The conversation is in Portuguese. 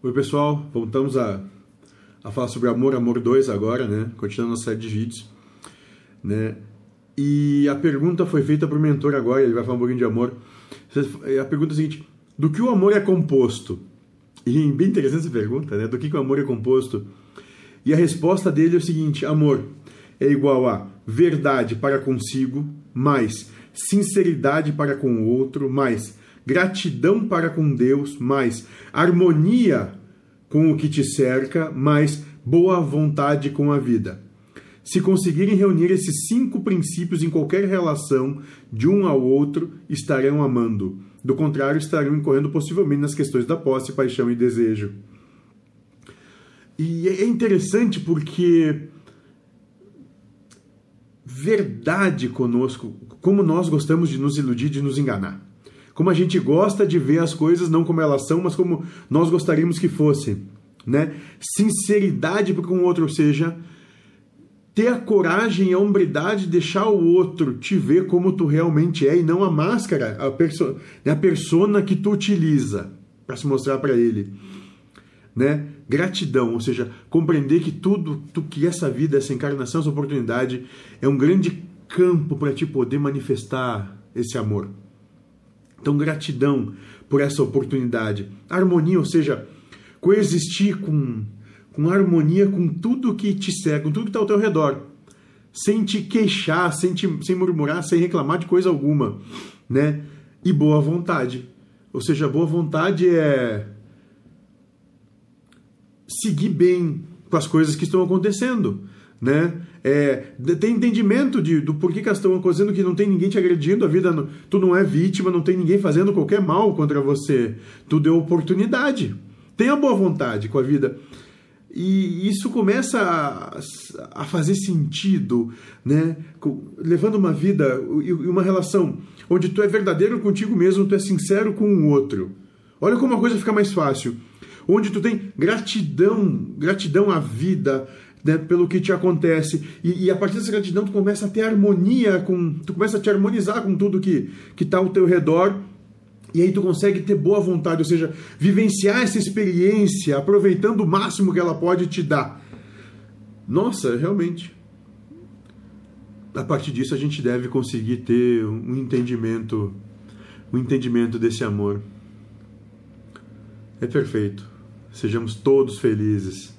Oi pessoal, voltamos a, a falar sobre Amor, Amor 2 agora, né? Continuando a série de vídeos, né? E a pergunta foi feita para o mentor agora, ele vai falar um pouquinho de amor. A pergunta é a seguinte, do que o amor é composto? E bem interessante essa pergunta, né? Do que, que o amor é composto? E a resposta dele é o seguinte, amor é igual a verdade para consigo, mais sinceridade para com o outro, mais gratidão para com Deus, mais harmonia com o que te cerca, mais boa vontade com a vida. Se conseguirem reunir esses cinco princípios em qualquer relação de um ao outro, estarão amando. Do contrário, estarão incorrendo possivelmente nas questões da posse, paixão e desejo. E é interessante porque verdade conosco, como nós gostamos de nos iludir, de nos enganar como a gente gosta de ver as coisas não como elas são, mas como nós gostaríamos que fossem, né? Sinceridade para com o outro, ou seja, ter a coragem e a hombridade de deixar o outro te ver como tu realmente é e não a máscara, a, perso né, a persona que tu utiliza para se mostrar para ele. Né? Gratidão, ou seja, compreender que tudo, tu, que essa vida, essa encarnação, essa oportunidade é um grande campo para te poder manifestar esse amor. Então, gratidão por essa oportunidade. Harmonia, ou seja, coexistir com, com harmonia com tudo que te cerca, com tudo que está ao teu redor. Sem te queixar, sem, te, sem murmurar, sem reclamar de coisa alguma. Né? E boa vontade. Ou seja, boa vontade é seguir bem com as coisas que estão acontecendo né? É, tem entendimento de, do porquê que elas estão acontecendo, que não tem ninguém te agredindo, a vida, não, tu não é vítima, não tem ninguém fazendo qualquer mal contra você. Tu deu oportunidade. Tenha boa vontade com a vida. E isso começa a, a fazer sentido, né? Levando uma vida e uma relação onde tu é verdadeiro contigo mesmo, tu é sincero com o outro. Olha como a coisa fica mais fácil. Onde tu tem gratidão, gratidão à vida, né, pelo que te acontece. E, e, a partir dessa gratidão tu começa a ter harmonia com. Tu começa a te harmonizar com tudo que está ao teu redor. E aí tu consegue ter boa vontade, ou seja, vivenciar essa experiência, aproveitando o máximo que ela pode te dar. Nossa, realmente. A partir disso a gente deve conseguir ter um entendimento, um entendimento desse amor. É perfeito. Sejamos todos felizes